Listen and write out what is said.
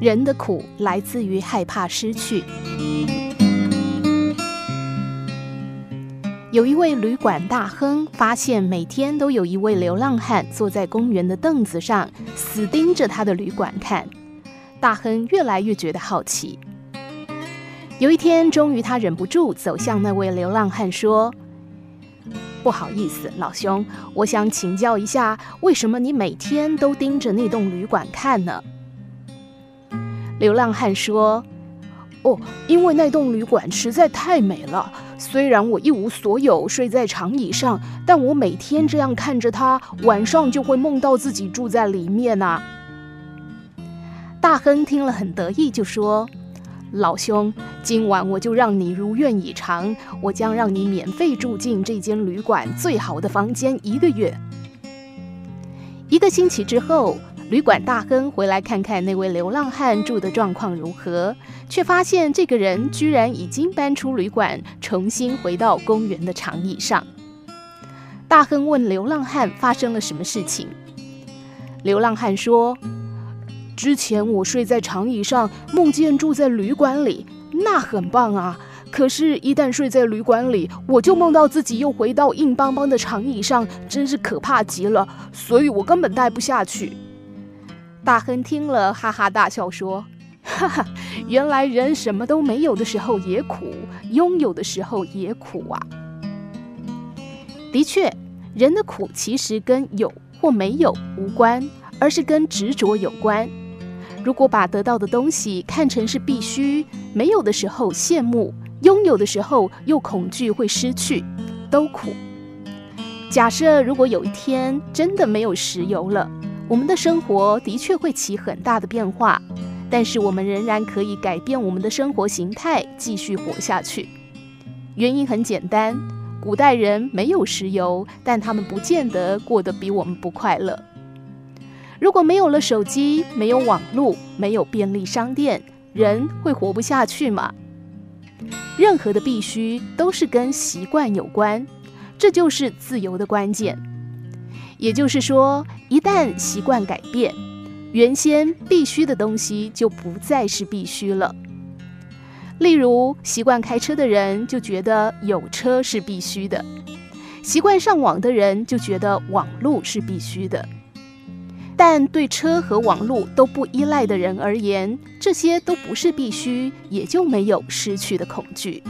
人的苦来自于害怕失去。有一位旅馆大亨发现，每天都有一位流浪汉坐在公园的凳子上，死盯着他的旅馆看。大亨越来越觉得好奇。有一天，终于他忍不住走向那位流浪汉，说：“不好意思，老兄，我想请教一下，为什么你每天都盯着那栋旅馆看呢？”流浪汉说。哦，因为那栋旅馆实在太美了。虽然我一无所有，睡在长椅上，但我每天这样看着它，晚上就会梦到自己住在里面呐、大亨听了很得意，就说：“老兄，今晚我就让你如愿以偿，我将让你免费住进这间旅馆最好的房间一个月。”一个星期之后。旅馆大亨回来看看那位流浪汉住的状况如何，却发现这个人居然已经搬出旅馆，重新回到公园的长椅上。大亨问流浪汉发生了什么事情。流浪汉说：“之前我睡在长椅上，梦见住在旅馆里，那很棒啊。可是，一旦睡在旅馆里，我就梦到自己又回到硬邦邦的长椅上，真是可怕极了。所以我根本待不下去。”大亨听了，哈哈大笑说：“哈哈，原来人什么都没有的时候也苦，拥有的时候也苦啊。”的确，人的苦其实跟有或没有无关，而是跟执着有关。如果把得到的东西看成是必须，没有的时候羡慕，拥有的时候又恐惧会失去，都苦。假设如果有一天真的没有石油了。我们的生活的确会起很大的变化，但是我们仍然可以改变我们的生活形态，继续活下去。原因很简单，古代人没有石油，但他们不见得过得比我们不快乐。如果没有了手机，没有网络，没有便利商店，人会活不下去吗？任何的必须都是跟习惯有关，这就是自由的关键。也就是说，一旦习惯改变，原先必须的东西就不再是必须了。例如，习惯开车的人就觉得有车是必须的；习惯上网的人就觉得网络是必须的。但对车和网络都不依赖的人而言，这些都不是必须，也就没有失去的恐惧。